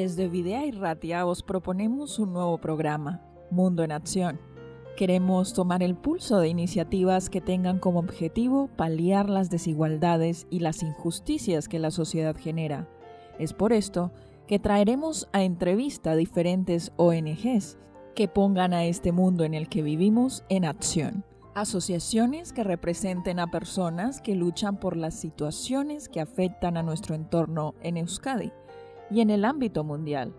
Desde Videa y Ratia os proponemos un nuevo programa, Mundo en Acción. Queremos tomar el pulso de iniciativas que tengan como objetivo paliar las desigualdades y las injusticias que la sociedad genera. Es por esto que traeremos a entrevista a diferentes ONGs que pongan a este mundo en el que vivimos en acción. Asociaciones que representen a personas que luchan por las situaciones que afectan a nuestro entorno en Euskadi y en el ámbito mundial.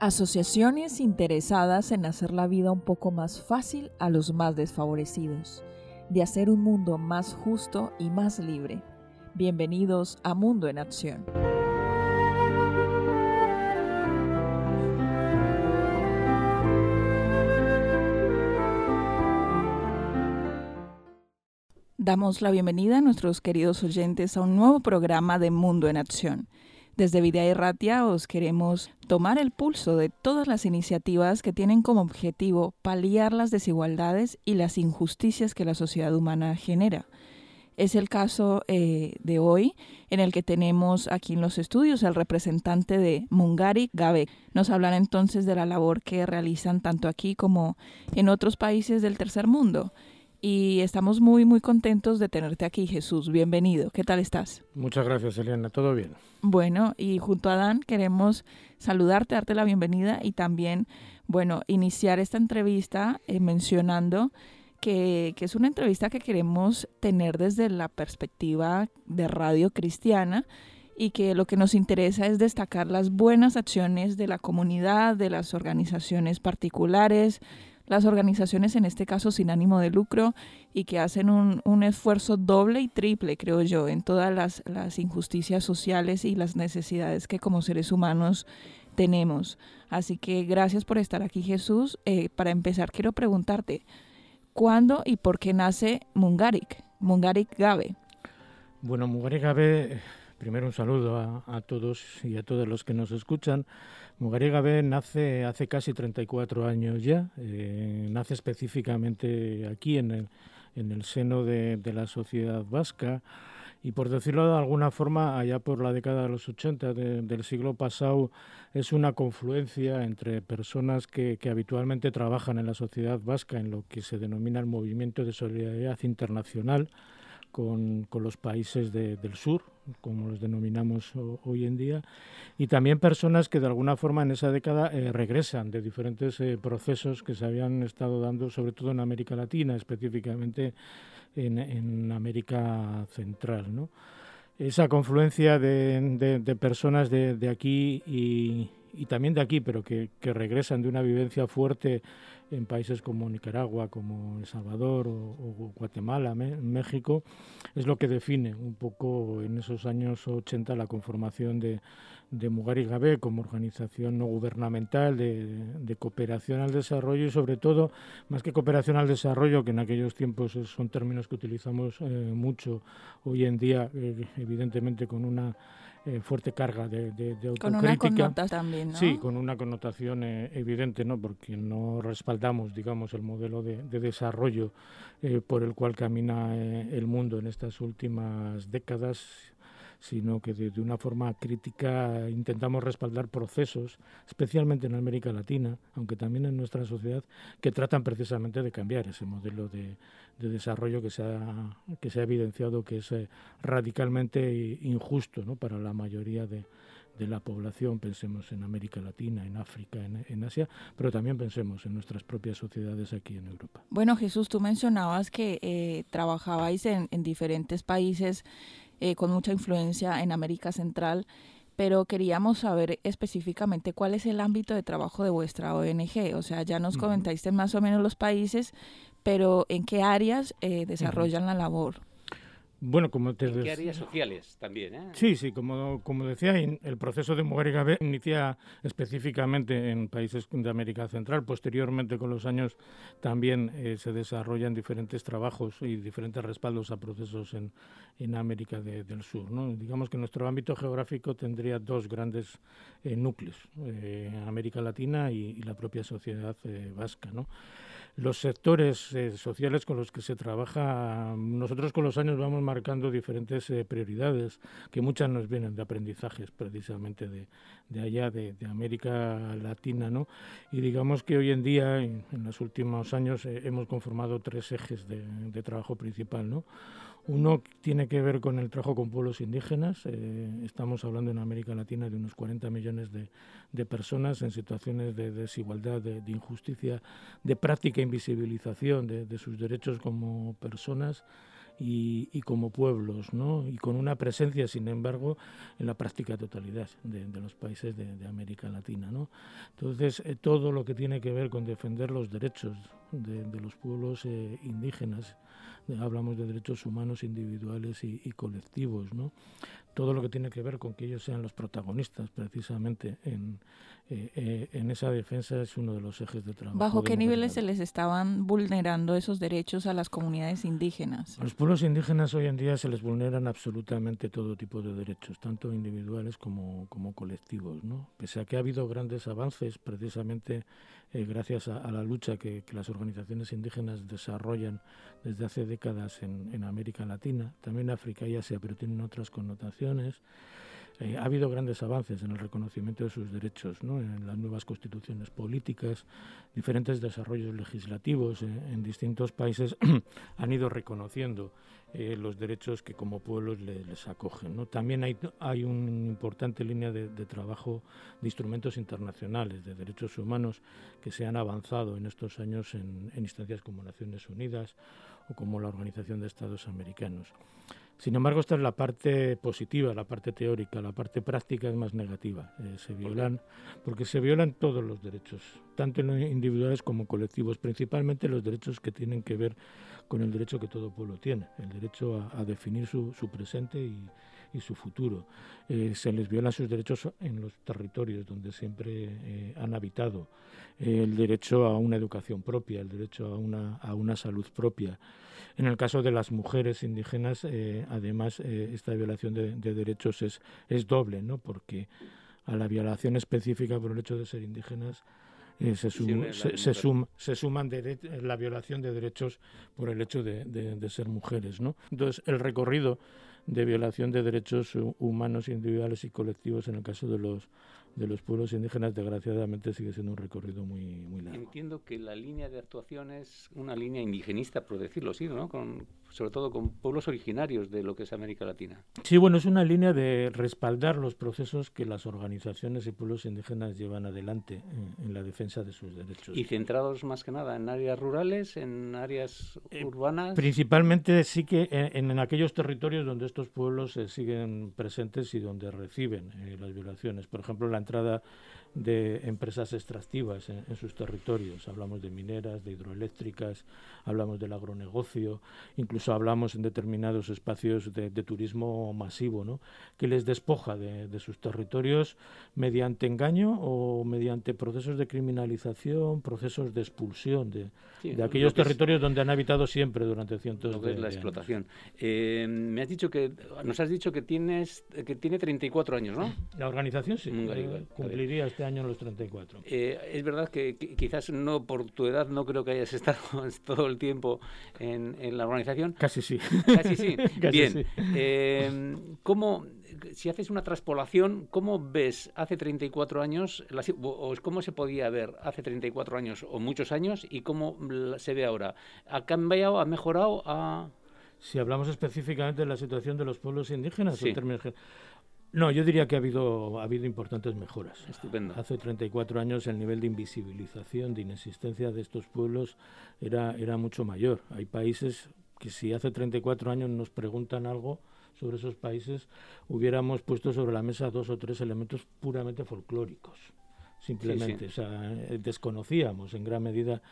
Asociaciones interesadas en hacer la vida un poco más fácil a los más desfavorecidos, de hacer un mundo más justo y más libre. Bienvenidos a Mundo en Acción. Damos la bienvenida a nuestros queridos oyentes a un nuevo programa de Mundo en Acción. Desde Videa y Ratia os queremos tomar el pulso de todas las iniciativas que tienen como objetivo paliar las desigualdades y las injusticias que la sociedad humana genera. Es el caso eh, de hoy en el que tenemos aquí en los estudios al representante de Mungari Gabe. Nos hablará entonces de la labor que realizan tanto aquí como en otros países del tercer mundo y estamos muy, muy contentos de tenerte aquí, Jesús. Bienvenido. ¿Qué tal estás? Muchas gracias, Eliana. Todo bien. Bueno, y junto a Dan queremos saludarte, darte la bienvenida y también, bueno, iniciar esta entrevista eh, mencionando que, que es una entrevista que queremos tener desde la perspectiva de Radio Cristiana y que lo que nos interesa es destacar las buenas acciones de la comunidad, de las organizaciones particulares, las organizaciones, en este caso sin ánimo de lucro, y que hacen un, esfuerzo doble y triple, creo yo, en todas las, injusticias sociales y las necesidades que como seres humanos tenemos. Así que gracias por estar aquí, Jesús. Eh, para empezar, quiero preguntarte, ¿cuándo y por qué nace Mungarik, Mungarik Gabe? Bueno, Mungarik Gabe, primero un saludo a, a todos y a todos los que nos escuchan. Mugariega B nace hace casi 34 años ya, eh, nace específicamente aquí en el, en el seno de, la sociedad vasca. Y por decirlo de alguna forma, allá por la década de los 80 del siglo pasado, es una confluencia entre personas que, que, habitualmente trabajan en la sociedad vasca en lo que se denomina el movimiento de solidaridad internacional, con, con los países del sur, como los denominamos hoy en día, y también personas que de alguna forma en esa década eh, regresan de diferentes eh, procesos que se habían estado dando, sobre todo en América Latina, específicamente en, en América Central. ¿no? Esa confluencia de, de, personas de, de aquí y, y, también de aquí, pero que, que regresan de una vivencia fuerte en países como Nicaragua, como El Salvador o, Guatemala, México, es lo que define un poco en esos años 80 la conformación de, de Mugari Gabe como organización no gubernamental de, cooperación al desarrollo y sobre todo, más que cooperación al desarrollo, que en aquellos tiempos son términos que utilizamos eh, mucho hoy en día, eh, evidentemente con una eh, fuerte carga de, de, autocrítica. Con también, ¿no? Sí, con una connotación eh, evidente, ¿no? Porque no respaldamos, digamos, el modelo de, desarrollo eh, por el cual camina el mundo en estas últimas décadas sino que de, una forma crítica intentamos respaldar procesos, especialmente en América Latina, aunque también en nuestra sociedad, que tratan precisamente de cambiar ese modelo de, desarrollo que se, ha, que se ha evidenciado que es eh, radicalmente injusto ¿no? para la mayoría de, la población, pensemos en América Latina, en África, en, Asia, pero también pensemos en nuestras propias sociedades aquí en Europa. Bueno, Jesús, tú mencionabas que eh, trabajabais en, en diferentes países eh, con mucha influencia en América Central, pero queríamos saber específicamente cuál es el ámbito de trabajo de vuestra ONG. O sea, ya nos comentaste más o menos los países, pero ¿en qué áreas eh, desarrollan la labor? Bueno, como te ¿En qué áreas sociales también? ¿eh? Sí, sí, como, como decía, el proceso de Mujer Gabe inicia específicamente en países de América Central. Posteriormente, con los años, también eh, se desarrollan diferentes trabajos y diferentes respaldos a procesos en, en América del Sur. ¿no? Digamos que nuestro ámbito geográfico tendría dos grandes eh, núcleos, eh, América Latina y, y, la propia sociedad vasca. ¿no? Los sectores eh, sociales con los que se trabaja, nosotros con los años vamos marcando diferentes eh, prioridades, que muchas nos vienen de aprendizajes precisamente de, de allá, de, América Latina, ¿no? Y digamos que hoy en día, en, los últimos años, eh, hemos conformado tres ejes de, de trabajo principal, ¿no? Uno tiene que ver con el trabajo con pueblos indígenas. Eh, estamos hablando en América Latina de unos 40 millones de, personas en situaciones de desigualdad, de, injusticia, de práctica invisibilización de, sus derechos como personas. Y, como pueblos, ¿no? y con una presencia, sin embargo, en la práctica totalidad de, los países de, América Latina. ¿no? Entonces, eh, todo lo que tiene que ver con defender los derechos de, los pueblos eh, indígenas hablamos de derechos humanos individuales y, colectivos, ¿no? Todo lo que tiene que ver con que ellos sean los protagonistas precisamente en, eh, eh, en esa defensa es uno de los ejes de trabajo. ¿Bajo qué niveles se les estaban vulnerando esos derechos a las comunidades indígenas? A los pueblos indígenas hoy en día se les vulneran absolutamente todo tipo de derechos, tanto individuales como, como colectivos, ¿no? Pese a que ha habido grandes avances precisamente eh, gracias a, la lucha que, las organizaciones indígenas desarrollan desde hace décadas en, América Latina, también África y Asia, pero tienen otras connotaciones. Eh, ha habido grandes avances en el reconocimiento de sus derechos, en las nuevas constituciones políticas, diferentes desarrollos legislativos eh, en distintos países han ido reconociendo eh, los derechos que como pueblos les, acogen. También hay, hay una importante línea de, trabajo de instrumentos internacionales de derechos humanos que se han avanzado en estos años en, en instancias como Naciones Unidas o como la Organización de Estados Americanos. Sin embargo, esta es la parte positiva, la parte teórica, la parte práctica es más negativa. Eh, se violan, porque se violan todos los derechos, tanto individuales como colectivos, principalmente los derechos que tienen que ver con el derecho que todo pueblo tiene, el derecho a, definir su, presente y, su futuro. Eh, se les violan sus derechos en los territorios donde siempre eh, han habitado, el derecho a una educación propia, el derecho a una, a una salud propia. En el caso de las mujeres indígenas, eh, además, esta violación de, derechos es, es doble, ¿no? porque a la violación específica por el hecho de ser indígenas se, se, se, suman la violación de derechos por el hecho de, ser mujeres. ¿no? Entonces, el recorrido de violación de derechos humanos individuales y colectivos en el caso de los de los pueblos indígenas desgraciadamente sigue siendo un recorrido muy muy largo. Entiendo que la línea de actuación es una línea indigenista, por decirlo así, ¿no? Con, sobre todo con pueblos originarios de lo que es América Latina. Sí, bueno, es una línea de respaldar los procesos que las organizaciones y pueblos indígenas llevan adelante en, la defensa de sus derechos. ¿Y centrados más que nada en áreas rurales, en áreas eh, urbanas? Principalmente sí que en, aquellos territorios donde estos pueblos eh, siguen presentes y donde reciben eh, las violaciones. Por ejemplo, la entrada de empresas extractivas en, sus territorios. Hablamos de mineras, de hidroeléctricas, hablamos del agronegocio, incluso hablamos en determinados espacios de, turismo masivo, ¿no? que les despoja de, sus territorios mediante engaño o mediante procesos de criminalización, procesos de expulsión de, aquellos territorios donde han habitado siempre durante cientos de, es la explotación. Eh, me has dicho que nos has dicho que tienes que tiene 34 años, ¿no? La organización sí, eh, cumpliría este año los 34. Eh, es verdad que, quizás no por tu edad no creo que hayas estado todo el tiempo en, la organización. Casi sí. Casi sí. Bien. Eh, ¿Cómo, si haces una traspolación, cómo ves hace 34 años, o cómo se podía ver hace 34 años o muchos años y cómo se ve ahora? ¿Ha cambiado, ha mejorado? Ha... Si hablamos específicamente de la situación de los pueblos indígenas, sí. en términos no, yo diría que ha habido, ha habido importantes mejoras. Estupendo. Hace 34 años el nivel de invisibilización, de inexistencia de estos pueblos era, era mucho mayor. Hay países que si hace 34 años nos preguntan algo sobre esos países, hubiéramos puesto sobre la mesa dos o tres elementos puramente folclóricos. Simplemente, o sea, eh, desconocíamos en gran medida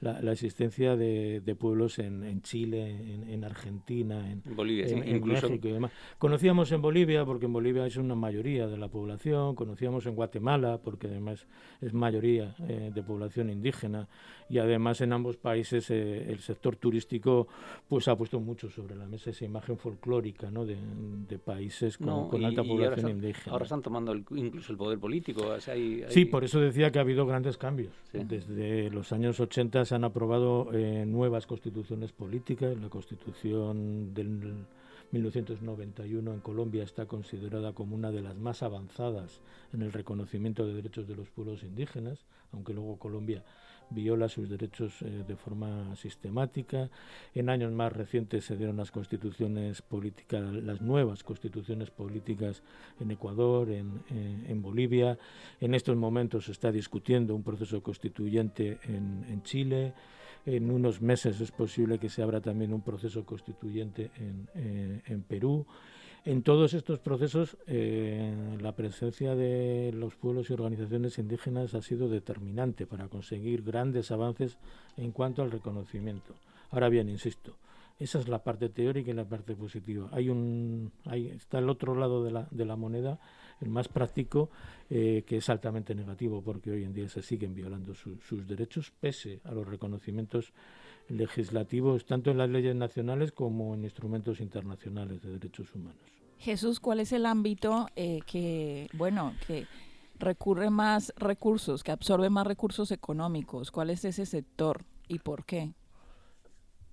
la, existencia de, pueblos en, Chile, en, Argentina, en, Bolivia, en, México y demás. Conocíamos en Bolivia, porque en Bolivia es una mayoría de la población, conocíamos en Guatemala, porque además es mayoría eh, de población indígena, y además en ambos países eh, el sector turístico pues ha puesto mucho sobre la mesa esa imagen folclórica ¿no? de, países con, alta población indígena. Ahora están tomando incluso el poder político. Sí, por eso decía que ha habido grandes cambios. Desde los años 80 se han aprobado eh, nuevas constituciones políticas. La constitución del 1991 en Colombia está considerada como una de las más avanzadas en el reconocimiento de derechos de los pueblos indígenas, aunque luego Colombia viola sus derechos eh, de forma sistemática. En años más recientes se dieron las constituciones políticas, las nuevas constituciones políticas en Ecuador, en, eh, Bolivia. En estos momentos se está discutiendo un proceso constituyente en, Chile. En unos meses es posible que se abra también un proceso constituyente en, eh, en Perú. En todos estos procesos, eh, la presencia de los pueblos y organizaciones indígenas ha sido determinante para conseguir grandes avances en cuanto al reconocimiento. Ahora bien, insisto, esa es la parte teórica y la parte positiva. Hay un, hay, está el otro lado de la, de la moneda, el más práctico, eh, que es altamente negativo, porque hoy en día se siguen violando sus derechos, pese a los reconocimientos legislativos, tanto en las leyes nacionales como en instrumentos internacionales de derechos humanos. Jesús, ¿cuál es el ámbito eh, que, bueno, que recurre más recursos, que absorbe más recursos económicos? ¿Cuál es ese sector y por qué?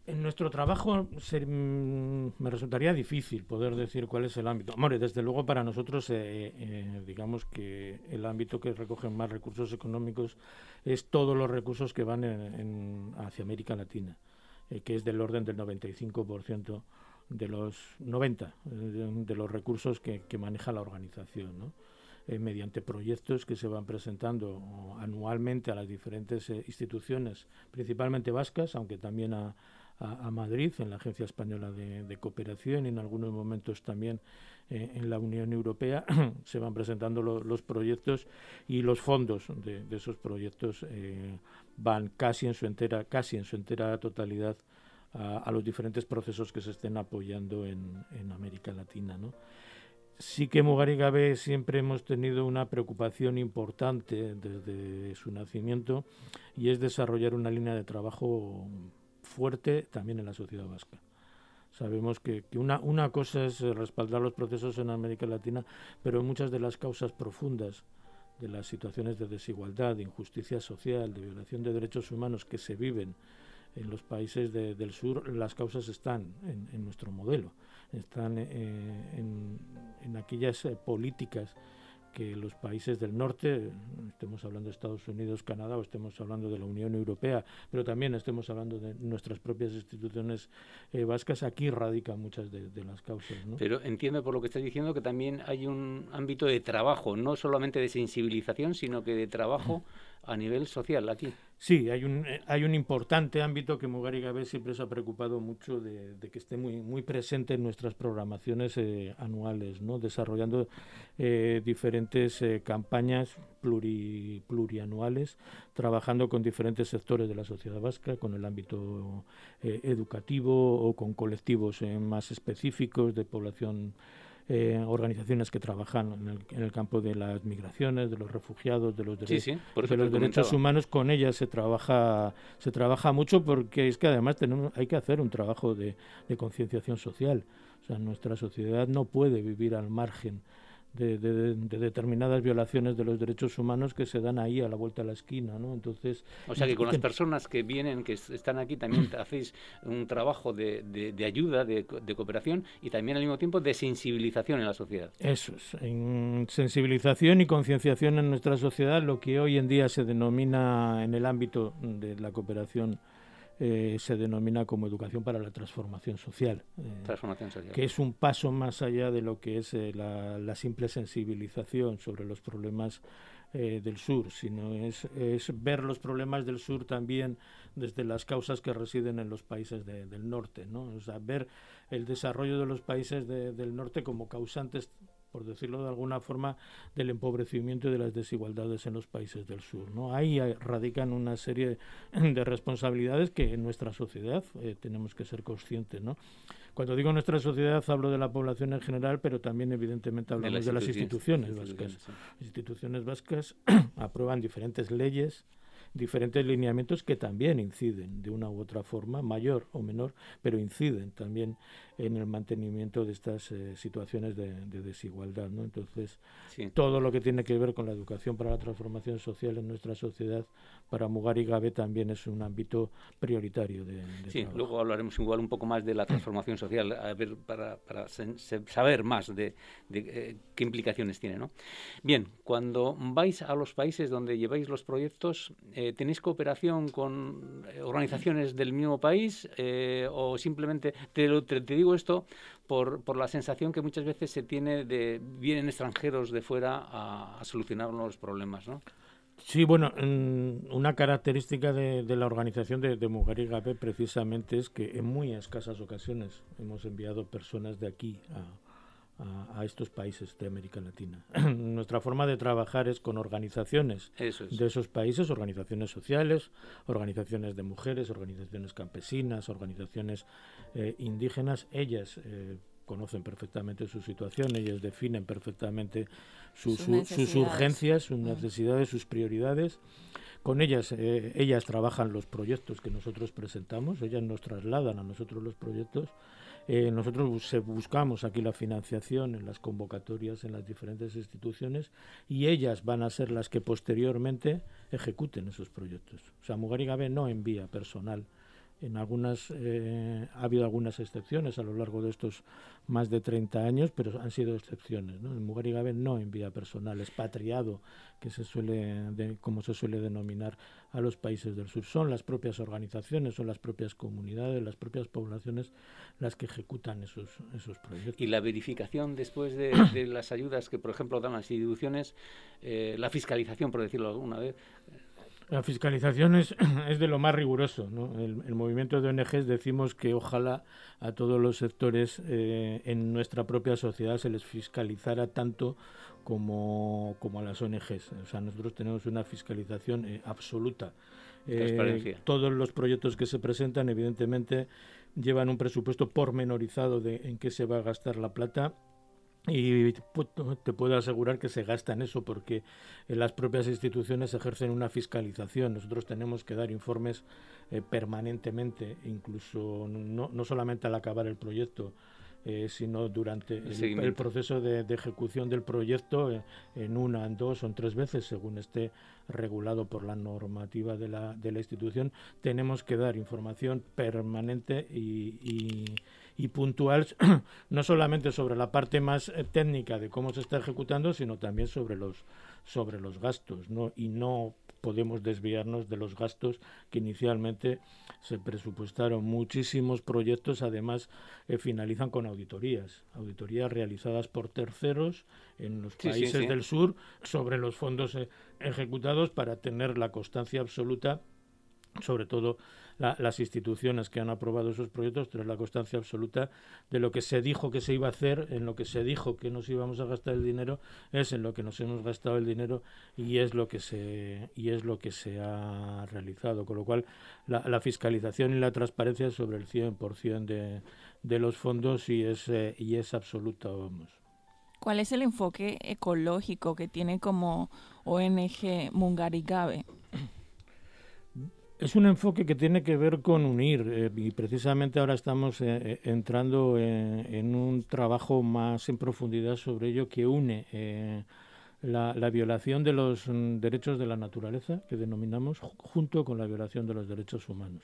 En nuestro trabajo mm, me resultaría difícil poder decir cuál es el ámbito. Hombre, desde luego para nosotros, eh, eh, digamos que el ámbito que recoge más recursos económicos es todos los recursos que van hacia América Latina, eh, que es del orden del 95% de los 90 de, los recursos que, maneja la organización, mediante proyectos que se van presentando anualmente a las diferentes instituciones, principalmente vascas, aunque también a a, Madrid, en la Agencia Española de, Cooperación y en algunos momentos también eh, en la Unión Europea, se van presentando los proyectos y los fondos de, esos proyectos eh, van casi en su entera, casi en su entera totalidad a, los diferentes procesos que se estén apoyando en, América Latina. Sí que Mugarigabe siempre hemos tenido una preocupación importante desde su nacimiento y es desarrollar una línea de trabajo fuerte también en la sociedad vasca. Sabemos que, una, cosa es eh, respaldar los procesos en América Latina, pero muchas de las causas profundas de las situaciones de desigualdad, de injusticia social, de violación de derechos humanos que se viven en los países del sur, las causas están en, nuestro modelo, están eh, en, en, aquellas eh, políticas que los países del norte, estemos hablando de Estados Unidos, Canadá o estemos hablando de la Unión Europea, pero también estemos hablando de nuestras propias instituciones eh, vascas, aquí radican muchas de, las causas. Pero entiendo por lo que estás diciendo que también hay un ámbito de trabajo, no solamente de sensibilización, sino que de trabajo a nivel social aquí. Sí, hay un, eh, hay un importante ámbito que Mugari Gabe siempre se ha preocupado mucho de, que esté muy, muy presente en nuestras programaciones eh, anuales, ¿no? desarrollando eh, diferentes campañas pluri, plurianuales, trabajando con diferentes sectores de la sociedad vasca, con el ámbito educativo o con colectivos más específicos de población eh, organizaciones que trabajan en el, campo de las migraciones, de los refugiados, de los, derechos, de los derechos humanos. Con ellas se trabaja, se trabaja mucho porque es que además tenemos, hay que hacer un trabajo de, de concienciación social. O sea, nuestra sociedad no puede vivir al margen de, determinadas violaciones de los derechos humanos que se dan ahí a la vuelta de la esquina, ¿no? Entonces... O sea que con las personas que vienen, que están aquí, también hacéis un trabajo de, ayuda, de, cooperación y también al mismo tiempo de sensibilización en la sociedad. Eso es, en sensibilización y concienciación en nuestra sociedad, lo que hoy en día se denomina en el ámbito de la cooperación eh, se denomina como educación para la transformación social, eh, que es un paso más allá de lo que es eh, la, simple sensibilización sobre los problemas del sur, sino es, ver los problemas del sur también desde las causas que residen en los países del norte, ¿no? o sea, ver el desarrollo de los países del norte como causantes por decirlo de alguna forma, del empobrecimiento y de las desigualdades en los países del sur. ¿no? Ahí radican una serie de responsabilidades que en nuestra sociedad eh, tenemos que ser conscientes. ¿no? Cuando digo nuestra sociedad hablo de la población en general, pero también evidentemente hablamos de las instituciones, vascas. Las instituciones vascas aprueban diferentes leyes diferentes lineamientos que también inciden de una u otra forma, mayor o menor, pero inciden también en el mantenimiento de estas eh, situaciones de, desigualdad. ¿no? Entonces, todo lo que tiene que ver con la educación para la transformación social en nuestra sociedad, para Mugar y Gabe también es un ámbito prioritario de, Sí, luego hablaremos igual un poco más de la transformación social, a ver, para, para saber más de, eh, qué implicaciones tiene. ¿no? Bien, cuando vais a los países donde lleváis los proyectos, eh, ¿tenéis cooperación con organizaciones del mismo país o simplemente, te, te digo esto por, por, la sensación que muchas veces se tiene de vienen extranjeros de fuera a, solucionar los problemas, ¿no? Sí, bueno, una característica de, la organización de, de Mujer y Gabe precisamente es que en muy escasas ocasiones hemos enviado personas de aquí a, a, estos países de América Latina. Nuestra forma de trabajar es con organizaciones de esos países, organizaciones sociales, organizaciones de mujeres, organizaciones campesinas, organizaciones eh, indígenas. Ellas eh, conocen perfectamente su situación, ellas definen perfectamente sus, urgencias, sus mm. necesidades, sus prioridades. Con ellas, eh, ellas trabajan los proyectos que nosotros presentamos, ellas nos trasladan a nosotros los proyectos eh, nosotros buscamos aquí la financiación en las convocatorias en las diferentes instituciones y ellas van a ser las que posteriormente ejecuten esos proyectos. O sea, Mugar no envía personal en algunas eh, ha habido algunas excepciones a lo largo de estos más de 30 años, pero han sido excepciones. ¿no? El Mugar no envía personal expatriado, que se suele como se suele denominar a los países del sur. Son las propias organizaciones, son las propias comunidades, las propias poblaciones las que ejecutan esos, esos proyectos. Y la verificación después de, las ayudas que, por ejemplo, dan las instituciones, eh, la fiscalización, por decirlo alguna vez, la fiscalización es, es, de lo más riguroso. ¿no? El, movimiento de ONGs decimos que ojalá a todos los sectores eh, en nuestra propia sociedad se les fiscalizara tanto como, como a las ONGs. O sea, nosotros tenemos una fiscalización eh, absoluta. Eh, todos los proyectos que se presentan, evidentemente, llevan un presupuesto pormenorizado de en qué se va a gastar la plata y te puedo asegurar que se gasta en eso porque las propias instituciones ejercen una fiscalización. Nosotros tenemos que dar informes eh, permanentemente, incluso no, no solamente al acabar el proyecto, eh, sino durante el, proceso de, ejecución del proyecto eh, en una, en dos o en tres veces, según esté regulado por la normativa de la, de la institución, tenemos que dar información permanente y, y, puntual, no solamente sobre la parte más eh, técnica de cómo se está ejecutando, sino también sobre los, sobre los gastos, ¿no? y no podemos desviarnos de los gastos que inicialmente se presupuestaron. Muchísimos proyectos además eh, finalizan con auditorías, auditorías realizadas por terceros en los países del sur sobre los fondos eh, ejecutados para tener la constancia absoluta sobre todo las instituciones que han aprobado esos proyectos, tener la constancia absoluta de lo que se dijo que se iba a hacer, en lo que se dijo que nos íbamos a gastar el dinero, es en lo que nos hemos gastado el dinero y es lo que se, y es lo que se ha realizado. Con lo cual, la, fiscalización y la transparencia sobre el 100% de, de los fondos y es, eh, y es absoluta, vamos. ¿Cuál es el enfoque ecológico que tiene como ONG Mungarigabe? Es un enfoque que tiene que ver con unir eh, y precisamente ahora estamos eh, eh, entrando en, un trabajo más en profundidad sobre ello que une la, la, violación de los mm, derechos de la naturaleza, que denominamos, junto con la violación de los derechos humanos.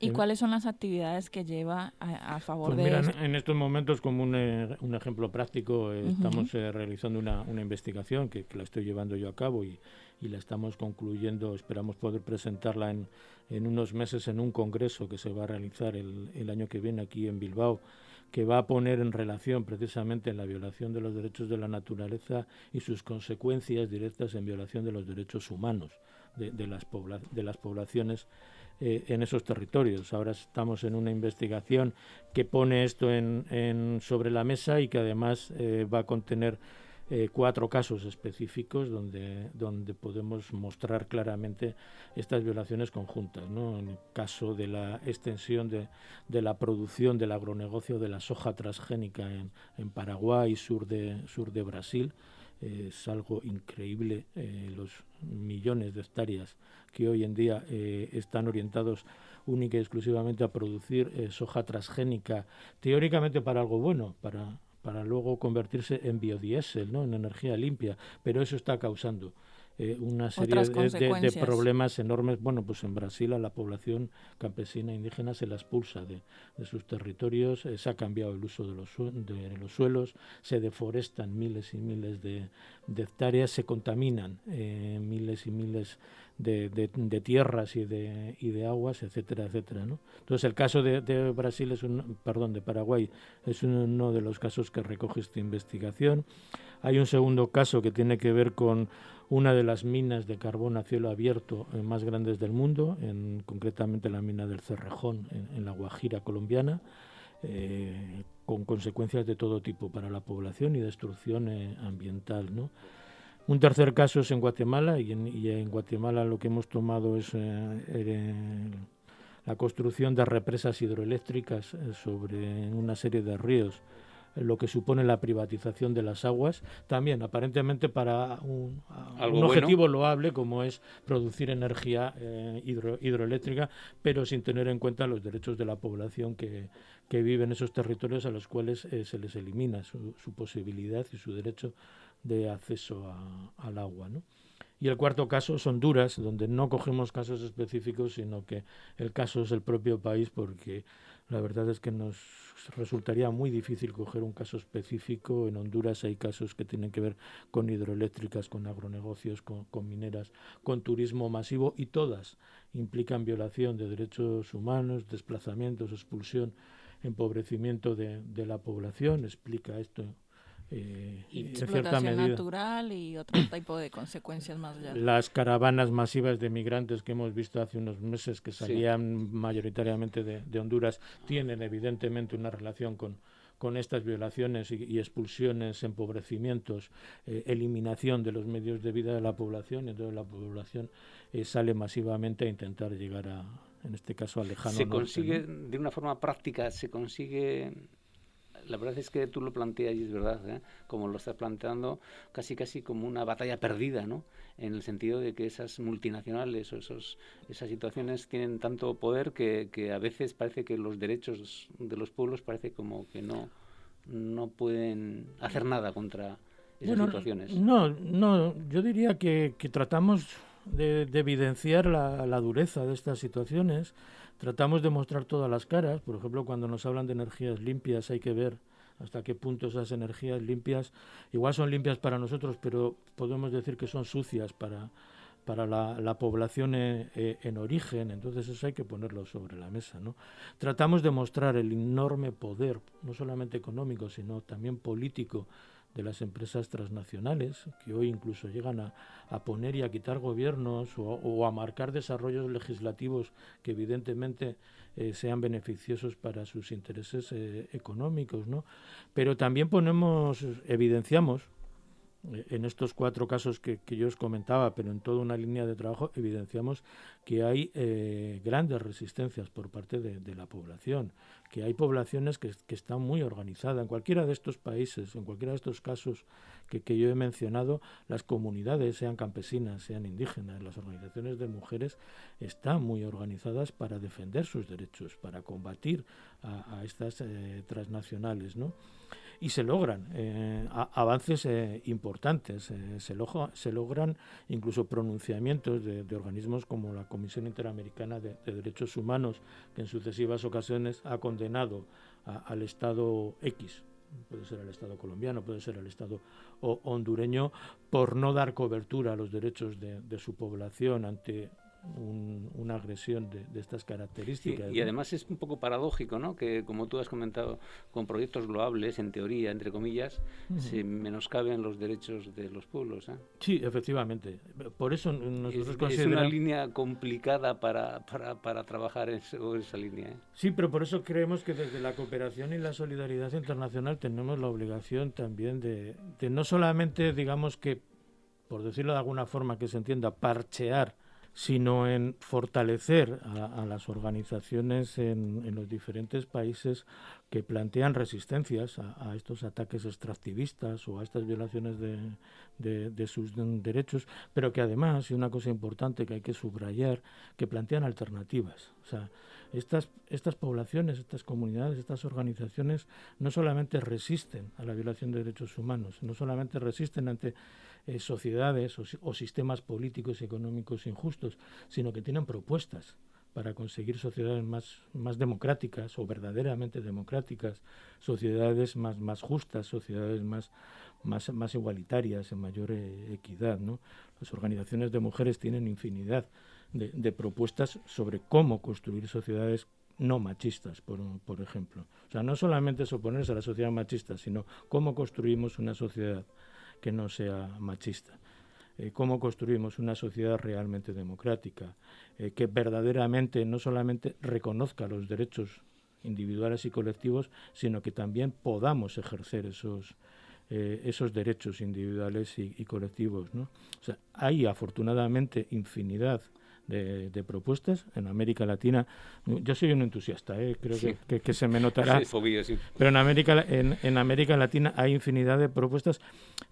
¿Y cuáles son las actividades que lleva a, favor pues de mira, En estos momentos, como un, un ejemplo práctico, estamos realizando una, una investigación que, que, la estoy llevando yo a cabo y, y la estamos concluyendo. Esperamos poder presentarla en, en unos meses en un congreso que se va a realizar el, el año que viene aquí en Bilbao que va a poner en relación precisamente en la violación de los derechos de la naturaleza y sus consecuencias directas en violación de los derechos humanos de, de, las, de las poblaciones eh, en esos territorios. Ahora estamos en una investigación que pone esto en, en sobre la mesa y que además eh, va a contener eh, cuatro casos específicos donde, donde podemos mostrar claramente estas violaciones conjuntas. ¿no? En el caso de la extensión de, de la producción del agronegocio de la soja transgénica en, en Paraguay, sur de, sur de Brasil, es algo increíble. Eh, los, millones de hectáreas que hoy en día eh, están orientados única y exclusivamente a producir eh, soja transgénica, teóricamente para algo bueno, para, para luego convertirse en biodiesel, ¿no? en energía limpia, pero eso está causando eh, una serie de, problemas enormes. Bueno, pues en Brasil a la población campesina indígena se la expulsa de, sus territorios, eh, se ha cambiado el uso de los, de los suelos, se deforestan miles y miles de, hectáreas, se contaminan eh, miles y miles de, tierras y de, de aguas, etcétera, etcétera. ¿no? Entonces el caso de, Brasil es un, perdón, de Paraguay es uno de los casos que recoge esta investigación. Hay un segundo caso que tiene que ver con una de las minas de carbón a cielo abierto eh, más grandes del mundo, en, concretamente la mina del Cerrejón en, la Guajira colombiana, eh, con consecuencias de todo tipo para la población y destrucción eh, ambiental. Un tercer caso es en Guatemala y en, Guatemala lo que hemos tomado es la construcción de represas hidroeléctricas sobre una serie de ríos lo que supone la privatización de las aguas, también aparentemente para un, objetivo loable como es producir energía eh, hidroeléctrica, pero sin tener en cuenta los derechos de la población que, que vive en esos territorios a los cuales eh, se les elimina su, posibilidad y su derecho de acceso al agua. ¿no? Y el cuarto caso es Honduras, donde no cogemos casos específicos, sino que el caso es el propio país, porque la verdad es que nos resultaría muy difícil coger un caso específico. En Honduras hay casos que tienen que ver con hidroeléctricas, con agronegocios, con, mineras, con turismo masivo y todas implican violación de derechos humanos, desplazamientos, expulsión, empobrecimiento de, de la población. Explica esto eh, explotación natural y otro tipo de consecuencias más Las caravanas masivas de migrantes que hemos visto hace unos meses que salían mayoritariamente de, Honduras tienen evidentemente una relación con, con estas violaciones y, expulsiones, empobrecimientos, eh, eliminación de los medios de vida de la población, y entonces la población eh, sale masivamente a intentar llegar a, en este caso, a lejano. Se consigue, de una forma práctica, se consigue la verdad es que tú lo planteas y es verdad, ¿eh? como lo estás planteando, casi casi como una batalla perdida, ¿no? En el sentido de que esas multinacionales o esos, esas situaciones tienen tanto poder que, que a veces parece que los derechos de los pueblos parece como que no, no pueden hacer nada contra esas situaciones. No, no, yo diría que, que tratamos de, evidenciar la, la dureza de estas situaciones Tratamos de mostrar todas las caras, por ejemplo, cuando nos hablan de energías limpias hay que ver hasta qué punto esas energías limpias, igual son limpias para nosotros, pero podemos decir que son sucias para, para la, población eh, eh, en origen, entonces eso hay que ponerlo sobre la mesa. ¿no? Tratamos de mostrar el enorme poder, no solamente económico, sino también político de las empresas transnacionales, que hoy incluso llegan a, poner y a quitar gobiernos o, a marcar desarrollos legislativos que evidentemente eh, sean beneficiosos para sus intereses eh, económicos, ¿no? Pero también ponemos, evidenciamos en estos cuatro casos que, yo os comentaba, pero en toda una línea de trabajo, evidenciamos que hay eh, grandes resistencias por parte de, la población, que hay poblaciones que, están muy organizadas. En cualquiera de estos países, en cualquiera de estos casos que, que, yo he mencionado, las comunidades, sean campesinas, sean indígenas, las organizaciones de mujeres, están muy organizadas para defender sus derechos, para combatir a, estas eh, transnacionales, ¿no? Y se logran eh, avances eh, importantes. Eh, se, logran incluso pronunciamientos de, organismos como la Comisión Interamericana de, Derechos Humanos, que en sucesivas ocasiones ha condenado al Estado X, puede ser el Estado colombiano, puede ser el Estado hondureño, por no dar cobertura a los derechos de, de su población ante una agresión de, estas características. y además es un poco paradójico, ¿no? Que como tú has comentado, con proyectos loables, en teoría, entre comillas, se menoscaben los derechos de los pueblos. ¿eh? Sí, efectivamente. Por eso nosotros es, es una línea complicada para, para, para trabajar en esa línea. ¿eh? Sí, pero por eso creemos que desde la cooperación y la solidaridad internacional tenemos la obligación también de, de no solamente, digamos que, por decirlo de alguna forma que se entienda, parchear sino en fortalecer a, las organizaciones en, los diferentes países que plantean resistencias a, estos ataques extractivistas o a estas violaciones de, sus derechos, pero que además, y una cosa importante que hay que subrayar, que plantean alternativas. O sea, estas, estas poblaciones, estas comunidades, estas organizaciones no solamente resisten a la violación de derechos humanos, no solamente resisten ante eh, sociedades o, sistemas políticos y económicos injustos, sino que tienen propuestas para conseguir sociedades más, más democráticas o verdaderamente democráticas, sociedades más, más justas, sociedades más, más, más igualitarias, en mayor eh, equidad. ¿no? Las organizaciones de mujeres tienen infinidad de, de, propuestas sobre cómo construir sociedades no machistas, por, por ejemplo. O sea, no solamente es oponerse a la sociedad machista, sino cómo construimos una sociedad que no sea machista. Eh, cómo construimos una sociedad realmente democrática, eh, que verdaderamente no solamente reconozca los derechos individuales y colectivos, sino que también podamos ejercer esos, eh, esos derechos individuales y, colectivos. hay afortunadamente infinidad de, propuestas en América Latina. Yo soy un entusiasta, ¿eh? creo que, se me notará. Pero en América, en, América Latina hay infinidad de propuestas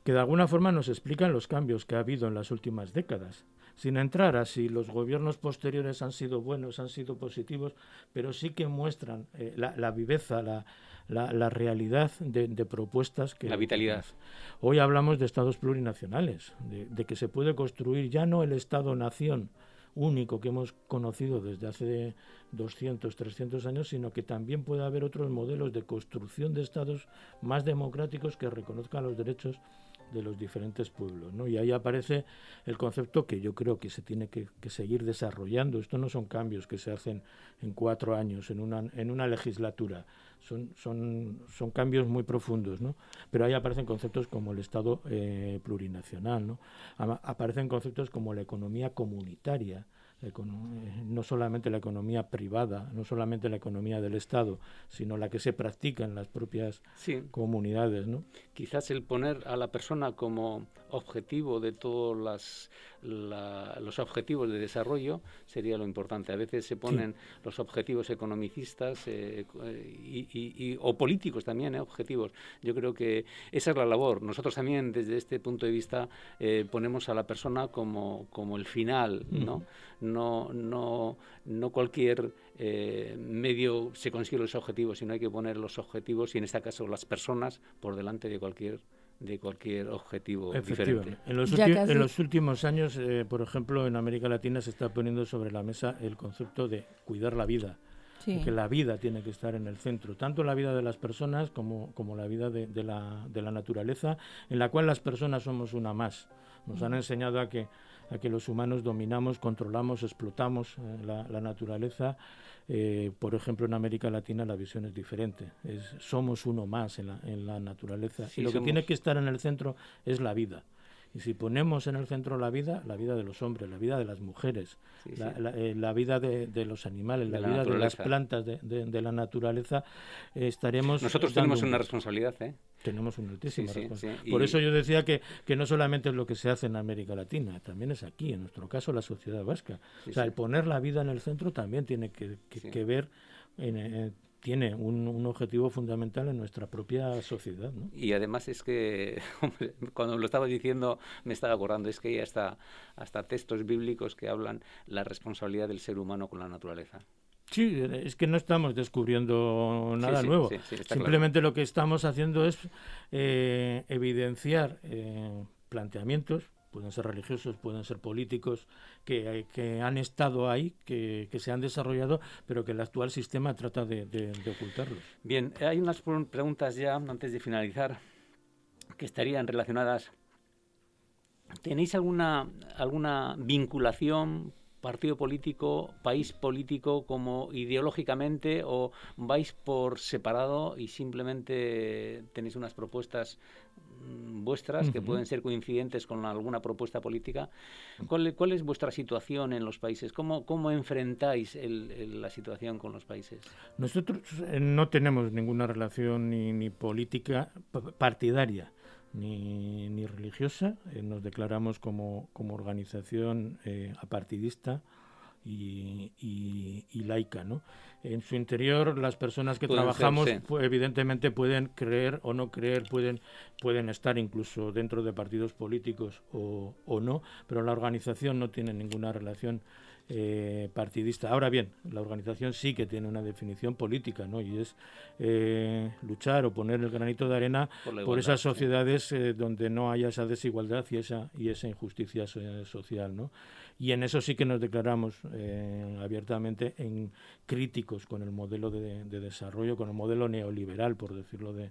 que de alguna forma nos explican los cambios que ha habido en las últimas décadas. Sin entrar a si los gobiernos posteriores han sido buenos, han sido positivos, pero sí que muestran eh, la, viveza, la, la, realidad de, propuestas que... La vitalidad. Hoy hablamos de estados plurinacionales, de, de que se puede construir ya no el Estado-nación, único que hemos conocido desde hace 200, 300 años, sino que también puede haber otros modelos de construcción de estados más democráticos que reconozcan los derechos de los diferentes pueblos. ¿no? Y ahí aparece el concepto que yo creo que se tiene que, seguir desarrollando. Esto no son cambios que se hacen en cuatro años, en una, en una legislatura. Son, son, son cambios muy profundos, ¿no? Pero ahí aparecen conceptos como el Estado eh, plurinacional, ¿no? aparecen conceptos como la economía comunitaria, no solamente la economía privada, no solamente la economía del Estado, sino la que se practica en las propias comunidades. ¿no? Quizás el poner a la persona como objetivo de todos las, los objetivos de desarrollo sería lo importante. A veces se ponen los objetivos economicistas eh, y, o políticos también, eh, objetivos. Yo creo que esa es la labor. Nosotros también desde este punto de vista eh, ponemos a la persona como, como el final, ¿no? No, no, no cualquier medio se consigue los objetivos, sino hay que poner los objetivos y en este caso las personas por delante de cualquier de cualquier objetivo diferente. En los, en los últimos años, eh, por ejemplo, en América Latina se está poniendo sobre la mesa el concepto de cuidar la vida. que la vida tiene que estar en el centro, tanto la vida de las personas como, como la vida de, de, la, de la naturaleza, en la cual las personas somos una más. Nos han enseñado a que, a que los humanos dominamos, controlamos, explotamos eh, la, la naturaleza eh, por ejemplo, en América Latina la visión es diferente. Es, somos uno más en la, en la naturaleza. y lo que tiene que estar en el centro es la vida. Y si ponemos en el centro la vida, la vida de los hombres, la vida de las mujeres, la, eh, la, vida de, de, los animales, la, vida de las plantas, de, de, la naturaleza, eh, estaremos... Nosotros tenemos una responsabilidad, ¿eh? Tenemos una altísima responsabilidad. Por eso yo decía que, que no solamente es lo que se hace en América Latina, también es aquí, en nuestro caso, la sociedad vasca. o sea, el poner la vida en el centro también tiene que, que, ver en tiene un, objetivo fundamental en nuestra propia sociedad. ¿no? Y además es que, cuando lo estaba diciendo, me estaba acordando, es que hay hasta, hasta textos bíblicos que hablan la responsabilidad del ser humano con la naturaleza. Sí, es que no estamos descubriendo nada nuevo. Simplemente lo que estamos haciendo es eh, evidenciar eh, planteamientos pueden ser religiosos, pueden ser políticos, que, que han estado ahí, que, que, se han desarrollado, pero que el actual sistema trata de, de, ocultarlos. Bien, hay unas preguntas ya antes de finalizar que estarían relacionadas. ¿Tenéis alguna, alguna vinculación partido político, país político como ideológicamente o vais por separado y simplemente tenéis unas propuestas Mm, vuestras que pueden ser coincidentes con alguna propuesta política. ¿Cuál, cuál es vuestra situación en los países? ¿Cómo, cómo enfrentáis la situación con los países? Nosotros eh, no tenemos ninguna relación ni, ni política partidaria ni, ni religiosa. nos declaramos como, como organización apartidista y, y, laica. ¿no? En su interior, las personas que trabajamos evidentemente pueden creer o no creer, pueden, pueden estar incluso dentro de partidos políticos o, o no, pero la organización no tiene ninguna relación eh, partidista. Ahora bien, la organización sí que tiene una definición política, ¿no? Y es eh, luchar o poner el granito de arena por, esas sociedades eh, donde no haya esa desigualdad y esa y esa injusticia social, ¿no? Y en eso sí que nos declaramos abiertamente en críticos con el modelo de, desarrollo, con el modelo neoliberal, por decirlo de,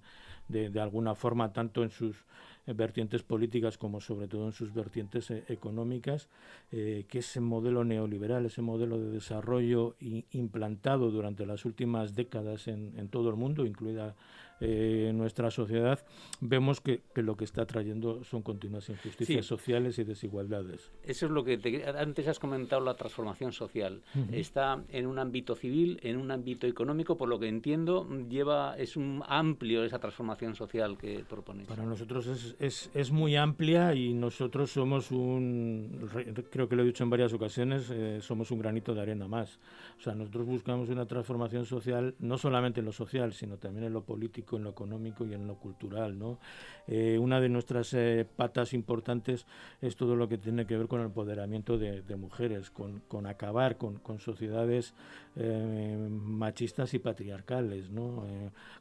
de alguna forma, tanto en sus vertientes políticas como sobre todo en sus vertientes eh, económicas, eh, que ese modelo neoliberal, ese modelo de desarrollo implantado durante las últimas décadas en, en todo el mundo, incluida eh, nuestra sociedad, vemos que, lo que está trayendo son continuas injusticias sociales y desigualdades. Eso es lo que antes has comentado, la transformación social. Está en un ámbito civil, en un ámbito económico, por lo que entiendo, lleva es un amplio esa transformación social que proponéis. Para nosotros es, es, es muy amplia y nosotros somos un, creo que lo he dicho en varias ocasiones, eh, somos un granito de arena más. O sea, nosotros buscamos una transformación social, no solamente en lo social, sino también en lo político en lo económico y en lo cultural. ¿no? Eh, una de nuestras eh, patas importantes es todo lo que tiene que ver con el empoderamiento de, mujeres, con, con, acabar con, con sociedades eh, machistas y patriarcales, ¿no?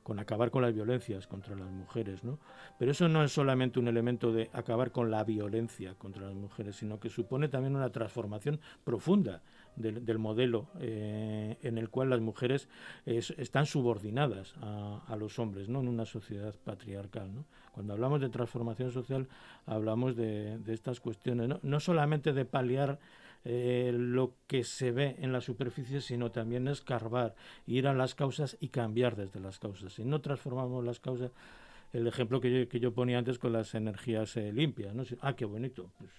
con acabar con las violencias contra las mujeres. ¿no? Pero eso no es solamente un elemento de acabar con la violencia contra las mujeres, sino que supone también una transformación profunda del, modelo eh, en el cual las mujeres están subordinadas a, los hombres ¿no? en una sociedad patriarcal. ¿no? Cuando hablamos de transformación social hablamos de, estas cuestiones, ¿no? no solamente de paliar eh, lo que se ve en la superficie, sino también escarbar, ir a las causas y cambiar desde las causas. Si no transformamos las causas, el ejemplo que yo, que yo ponía antes con las energías eh, limpias, ¿no? Ah, qué bonito. Pues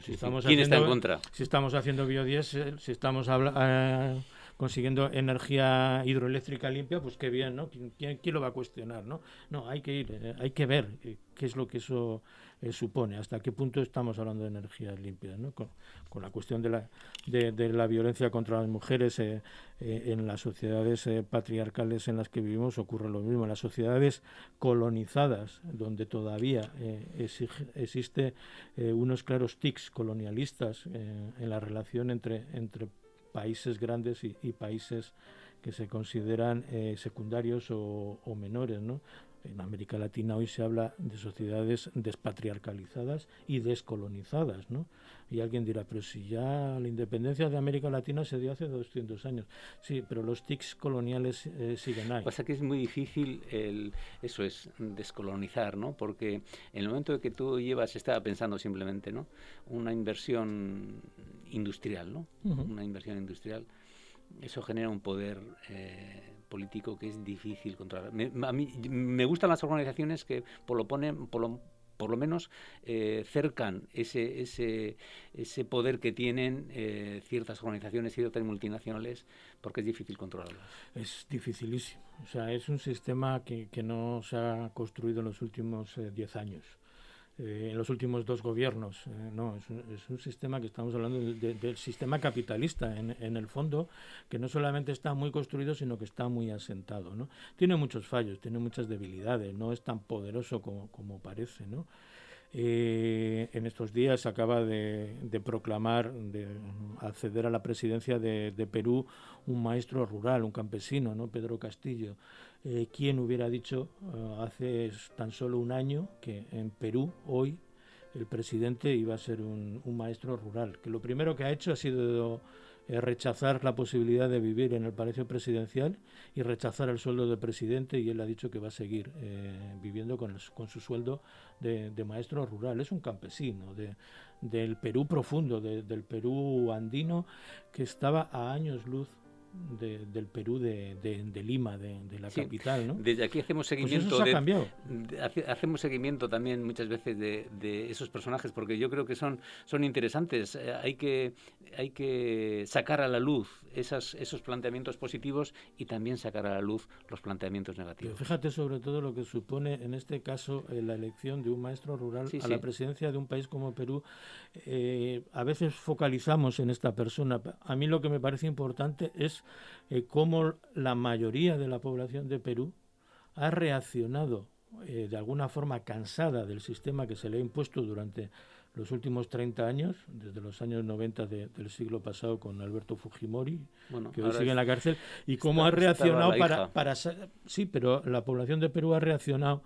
si estamos ¿Quién está en contra? Si estamos haciendo biodiesel, si estamos eh, consiguiendo energía hidroeléctrica limpia, pues qué bien, ¿no? ¿Quién, quién lo va a cuestionar, no? No, hay que ir, eh, hay que ver eh, qué es lo que eso eh, supone, hasta qué punto estamos hablando de energías limpias, ¿no? con, la cuestión de la, de, la violencia contra las mujeres eh, eh, en las sociedades patriarcales en las que vivimos ocurre lo mismo, en las sociedades colonizadas, donde todavía existe unos claros tics colonialistas en la relación entre, entre países grandes y, países que se consideran secundarios o, o menores, ¿no? En América Latina hoy se habla de sociedades despatriarcalizadas y descolonizadas, ¿no? Y alguien dirá, pero si ya la independencia de América Latina se dio hace 200 años. Sí, pero los tics coloniales eh, siguen ahí. Pasa que es muy difícil el, eso es, descolonizar, ¿no? Porque en el momento de que tú llevas, estaba pensando simplemente, ¿no? Una inversión industrial, ¿no? Una inversión industrial, eso genera un poder... Eh, político que es difícil controlar. Me, a mí me gustan las organizaciones que por lo ponen, por lo, por lo menos eh, cercan ese, ese, ese poder que tienen eh, ciertas organizaciones y ciertas multinacionales porque es difícil controlarlo. Es dificilísimo. O sea, es un sistema que, que no se ha construido en los últimos 10 eh, años. Eh, en los últimos dos gobiernos. Eh, no, es un, es un, sistema que estamos hablando del sistema capitalista, en, en, el fondo, que no solamente está muy construido, sino que está muy asentado. ¿no? Tiene muchos fallos, tiene muchas debilidades, no es tan poderoso como, como parece. ¿no? Eh, en estos días acaba de, proclamar, de acceder a la presidencia de, de, Perú un maestro rural, un campesino, ¿no? Pedro Castillo. Eh, ¿Quién hubiera dicho eh, hace tan solo un año que en Perú hoy el presidente iba a ser un, maestro rural? Que lo primero que ha hecho ha sido eh, rechazar la posibilidad de vivir en el Palacio Presidencial y rechazar el sueldo de presidente y él ha dicho que va a seguir viviendo con, con, su sueldo de, maestro rural. Es un campesino de, del Perú profundo, del Perú andino, que estaba a años luz del Perú de, Lima, de, la capital. ¿no? Desde aquí hacemos pues seguimiento. ha cambiado. hacemos seguimiento también muchas veces de, esos personajes porque yo creo que son, son interesantes. Eh, hay, que, hay que sacar a la luz esas, esos planteamientos positivos y también sacar a la luz los planteamientos negativos. fíjate sobre todo lo que supone en este caso eh, la elección de un maestro rural a la presidencia de un país como Perú. Eh, a veces focalizamos en esta persona. A mí lo que me parece importante es eh, cómo la mayoría de la población de Perú ha reaccionado eh, de alguna forma cansada del sistema que se le ha impuesto durante los últimos 30 años, desde los años 90 del siglo pasado con Alberto Fujimori, que hoy sigue en la cárcel, y cómo ha reaccionado para, para... Sí, pero la población de Perú ha reaccionado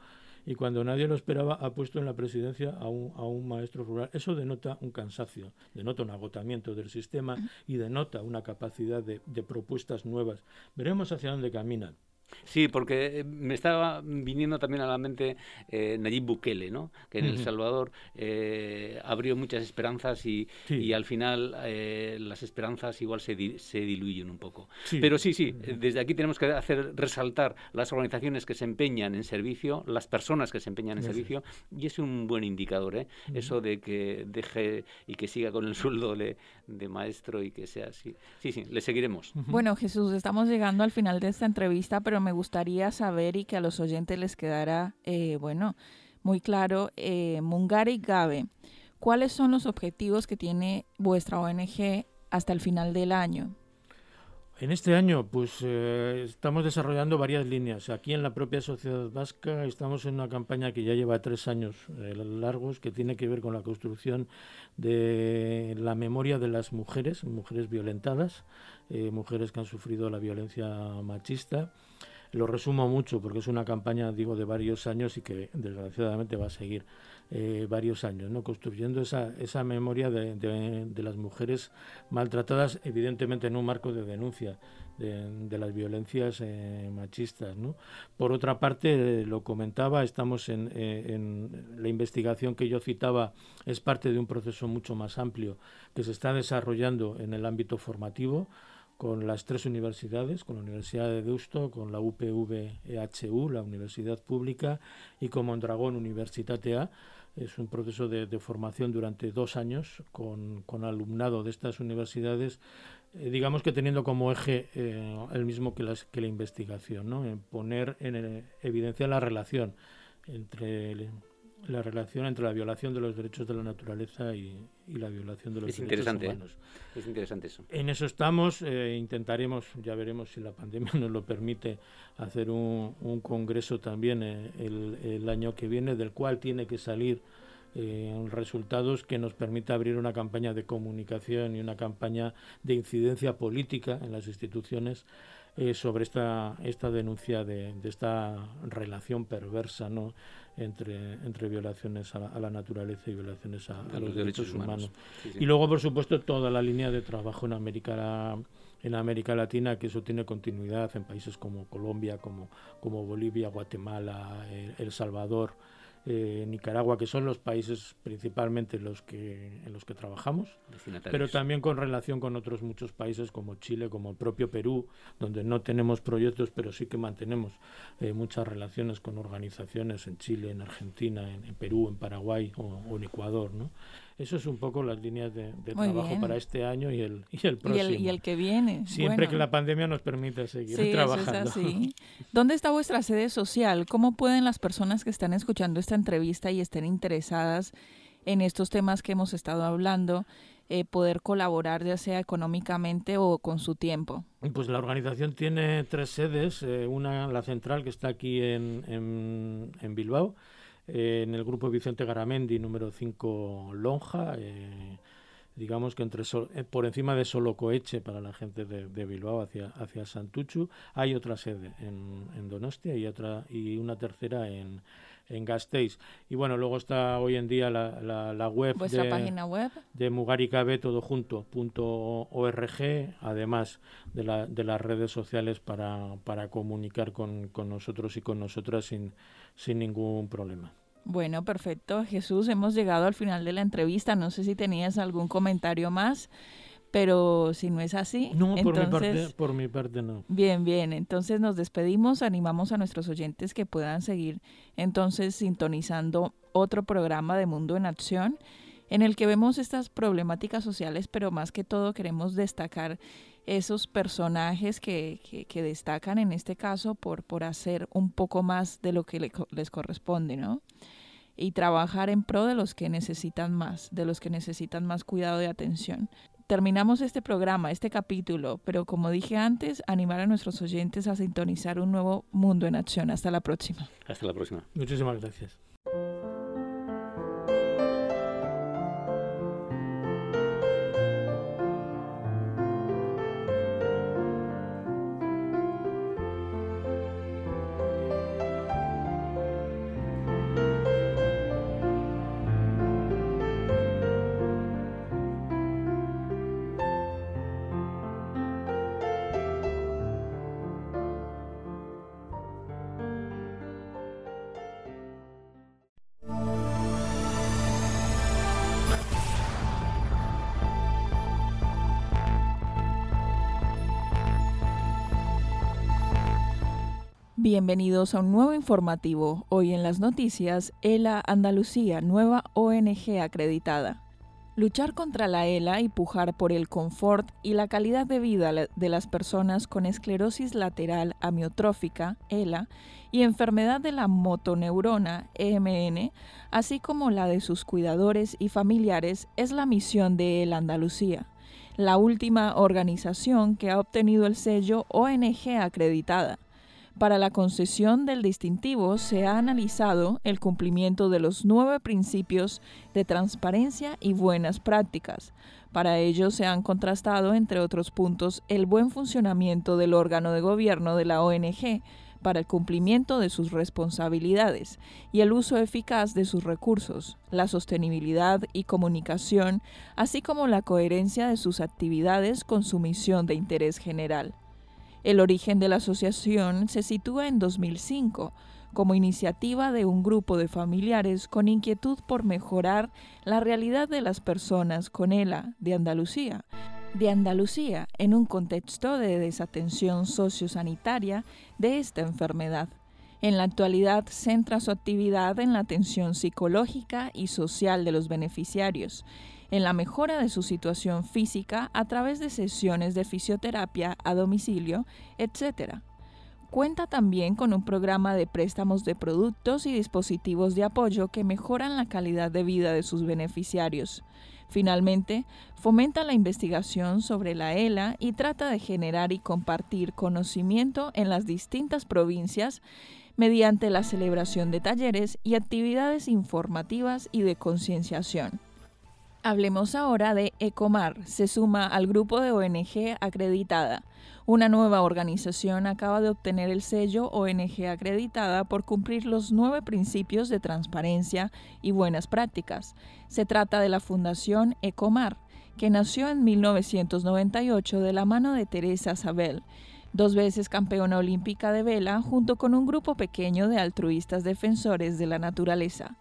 y cuando nadie lo esperaba ha puesto en la presidencia a un, a un maestro rural. Eso denota un cansancio, denota un agotamiento del sistema y denota una capacidad de, de propuestas nuevas. Veremos hacia dónde caminan. Sí, porque eh, me estaba viniendo también a la mente eh, Nayib Bukele, ¿no? que en El Salvador eh, abrió muchas esperanzas y, y al final eh, las esperanzas igual se, se diluyen un poco. Pero sí, sí, desde aquí tenemos que hacer resaltar las organizaciones que se empeñan en servicio, las personas que se empeñan en servicio, y es un buen indicador, ¿eh? eso de que deje y que siga con el sueldo de, de maestro y que sea así. Sí, sí, le seguiremos. Bueno, Jesús, estamos llegando al final de esta entrevista, pero me gustaría saber y que a los oyentes les quedara, eh, bueno, muy claro, eh, Mungari Gabe, ¿cuáles son los objetivos que tiene vuestra ONG hasta el final del año? En este año, pues eh, estamos desarrollando varias líneas. Aquí en la propia sociedad vasca estamos en una campaña que ya lleva tres años eh, largos, que tiene que ver con la construcción de la memoria de las mujeres, mujeres violentadas, mujeres que han sufrido la violencia machista lo resumo mucho porque es una campaña, digo, de varios años y que desgraciadamente va a seguir eh, varios años, ¿no? Construyendo esa, esa memoria de, de, las mujeres maltratadas, evidentemente en un marco de denuncia de, las violencias eh, machistas, ¿no? Por otra parte, lo comentaba, estamos en, eh, en la investigación que yo citaba, es parte de un proceso mucho más amplio que se está desarrollando en el ámbito formativo, con las tres universidades, con la Universidad de Deusto, con la UPV-EHU, la Universidad Pública, y con Mondragón Universitatea. Es un proceso de, formación durante dos años con, alumnado de estas universidades, eh, digamos que teniendo como eje eh, el mismo que, las, que la investigación, ¿no? en poner en eh, evidencia la relación entre el, la relación entre la violación de los derechos de la naturaleza y, la violación de los derechos ¿eh? humanos. Es interesante eso. En eso estamos. Eh, intentaremos, ya veremos si la pandemia nos lo permite, hacer un, un congreso también eh, el, el, año que viene, del cual tiene que salir resultados que nos permita abrir una campaña de comunicación y una campaña de incidencia política en las instituciones sobre esta, esta denuncia de, de, esta relación perversa ¿no? Entre, entre violaciones a la, naturaleza y violaciones a, los, derechos, humanos. Y luego, por supuesto, toda la línea de trabajo en América en América Latina, que eso tiene continuidad en países como Colombia, como, como Bolivia, Guatemala, El Salvador, eh, Nicaragua, que son los países principalmente los que, en los que trabajamos, pero también con relación con otros muchos países como Chile, como el propio Perú, donde no tenemos proyectos, pero sí que mantenemos eh, muchas relaciones con organizaciones en Chile, en Argentina, en, Perú, en Paraguay o, en Ecuador. ¿no? Eso es un poco las líneas de, trabajo para este año y el, y el próximo. Y el, que viene. Siempre que la pandemia nos permita seguir trabajando. ¿Dónde está vuestra sede social? ¿Cómo pueden las personas que están escuchando esta entrevista y estén interesadas en estos temas que hemos estado hablando eh, poder colaborar ya sea económicamente o con su tiempo? Pues la organización tiene tres sedes, eh, una la central que está aquí en, en, en Bilbao, eh, en el grupo Vicente Garamendi, número 5 Lonja, eh, digamos que entre eh, por encima de Solocoeche para la gente de, Bilbao hacia, hacia Santuchu, hay otra sede en, en Donostia y otra y una tercera en, en Gasteiz. Y bueno, luego está hoy en día la, la, web, ¿Vuestra de, página web de todo junto punto org, además de, la, de las redes sociales para, para comunicar con, con nosotros y con nosotras sin, sin ningún problema. Bueno, perfecto. Jesús, hemos llegado al final de la entrevista. No sé si tenías algún comentario más, pero si no es así, no, por, mi parte, por mi parte no. Bien, bien, entonces nos despedimos, animamos a nuestros oyentes que puedan seguir entonces sintonizando otro programa de Mundo en Acción en el que vemos estas problemáticas sociales, pero más que todo queremos destacar esos personajes que, que, destacan en este caso por, por hacer un poco más de lo que les corresponde, ¿no? Y trabajar en pro de los que necesitan más, de los que necesitan más cuidado y atención terminamos este programa, este capítulo, pero como dije antes, animar a nuestros oyentes a sintonizar un nuevo mundo en acción. Hasta la próxima. Hasta la próxima. Muchísimas gracias. Bienvenidos a un nuevo informativo. Hoy en las noticias, ELA Andalucía, nueva ONG acreditada. Luchar contra la ELA y pujar por el confort y la calidad de vida de las personas con esclerosis lateral amiotrófica, ELA, y enfermedad de la motoneurona, EMN, así como la de sus cuidadores y familiares, es la misión de ELA Andalucía, la última organización que ha obtenido el sello ONG acreditada para la concesión del distintivo se ha analizado el cumplimiento de los nueve principios de transparencia y buenas prácticas. Para ello se han contrastado, entre otros puntos, el buen funcionamiento del órgano de gobierno de la ONG para el cumplimiento de sus responsabilidades y el uso eficaz de sus recursos, la sostenibilidad y comunicación, así como la coherencia de sus actividades con su misión de interés general. El origen de la asociación se sitúa en 2005 como iniciativa de un grupo de familiares con inquietud por mejorar la realidad de las personas con ELA de Andalucía, de Andalucía en un contexto de desatención sociosanitaria de esta enfermedad. En la actualidad centra su actividad en la atención psicológica y social de los beneficiarios en la mejora de su situación física a través de sesiones de fisioterapia a domicilio, etc. Cuenta también con un programa de préstamos de productos y dispositivos de apoyo que mejoran la calidad de vida de sus beneficiarios. Finalmente, fomenta la investigación sobre la ELA y trata de generar y compartir conocimiento en las distintas provincias mediante la celebración de talleres y actividades informativas y de concienciación. Hablemos ahora de Ecomar. Se suma al grupo de ONG acreditada. Una nueva organización acaba de obtener el sello ONG acreditada por cumplir los nueve principios de transparencia y buenas prácticas. Se trata de la Fundación Ecomar, que nació en 1998 de la mano de Teresa Sabel, dos veces campeona olímpica de vela, junto con un grupo pequeño de altruistas defensores de la naturaleza.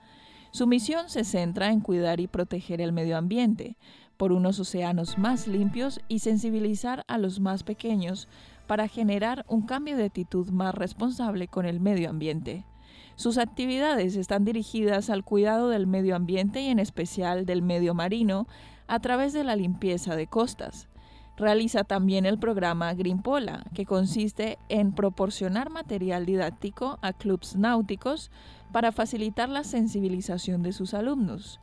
Su misión se centra en cuidar y proteger el medio ambiente, por unos océanos más limpios y sensibilizar a los más pequeños para generar un cambio de actitud más responsable con el medio ambiente. Sus actividades están dirigidas al cuidado del medio ambiente y en especial del medio marino a través de la limpieza de costas. Realiza también el programa Greenpola, que consiste en proporcionar material didáctico a clubs náuticos para facilitar la sensibilización de sus alumnos,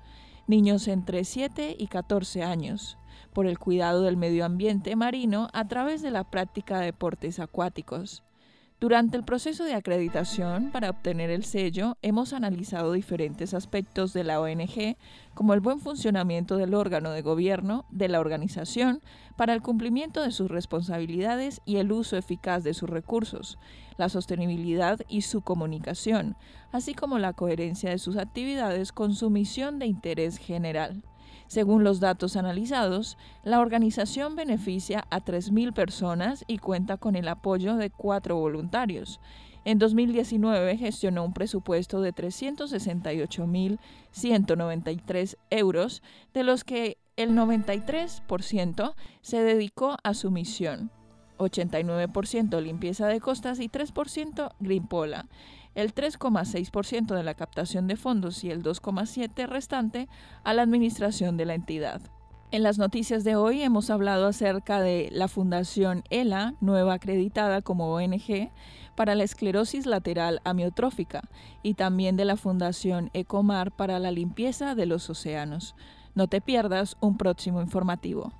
niños entre 7 y 14 años, por el cuidado del medio ambiente marino a través de la práctica de deportes acuáticos. Durante el proceso de acreditación para obtener el sello, hemos analizado diferentes aspectos de la ONG, como el buen funcionamiento del órgano de gobierno, de la organización, para el cumplimiento de sus responsabilidades y el uso eficaz de sus recursos, la sostenibilidad y su comunicación, así como la coherencia de sus actividades con su misión de interés general. Según los datos analizados, la organización beneficia a 3.000 personas y cuenta con el apoyo de cuatro voluntarios. En 2019 gestionó un presupuesto de 368.193 euros, de los que el 93% se dedicó a su misión, 89% limpieza de costas y 3% Greenpola, el 3,6% de la captación de fondos y el 2,7% restante a la administración de la entidad. En las noticias de hoy hemos hablado acerca de la Fundación ELA, nueva acreditada como ONG para la esclerosis lateral amiotrófica, y también de la Fundación Ecomar para la limpieza de los océanos. No te pierdas un próximo informativo.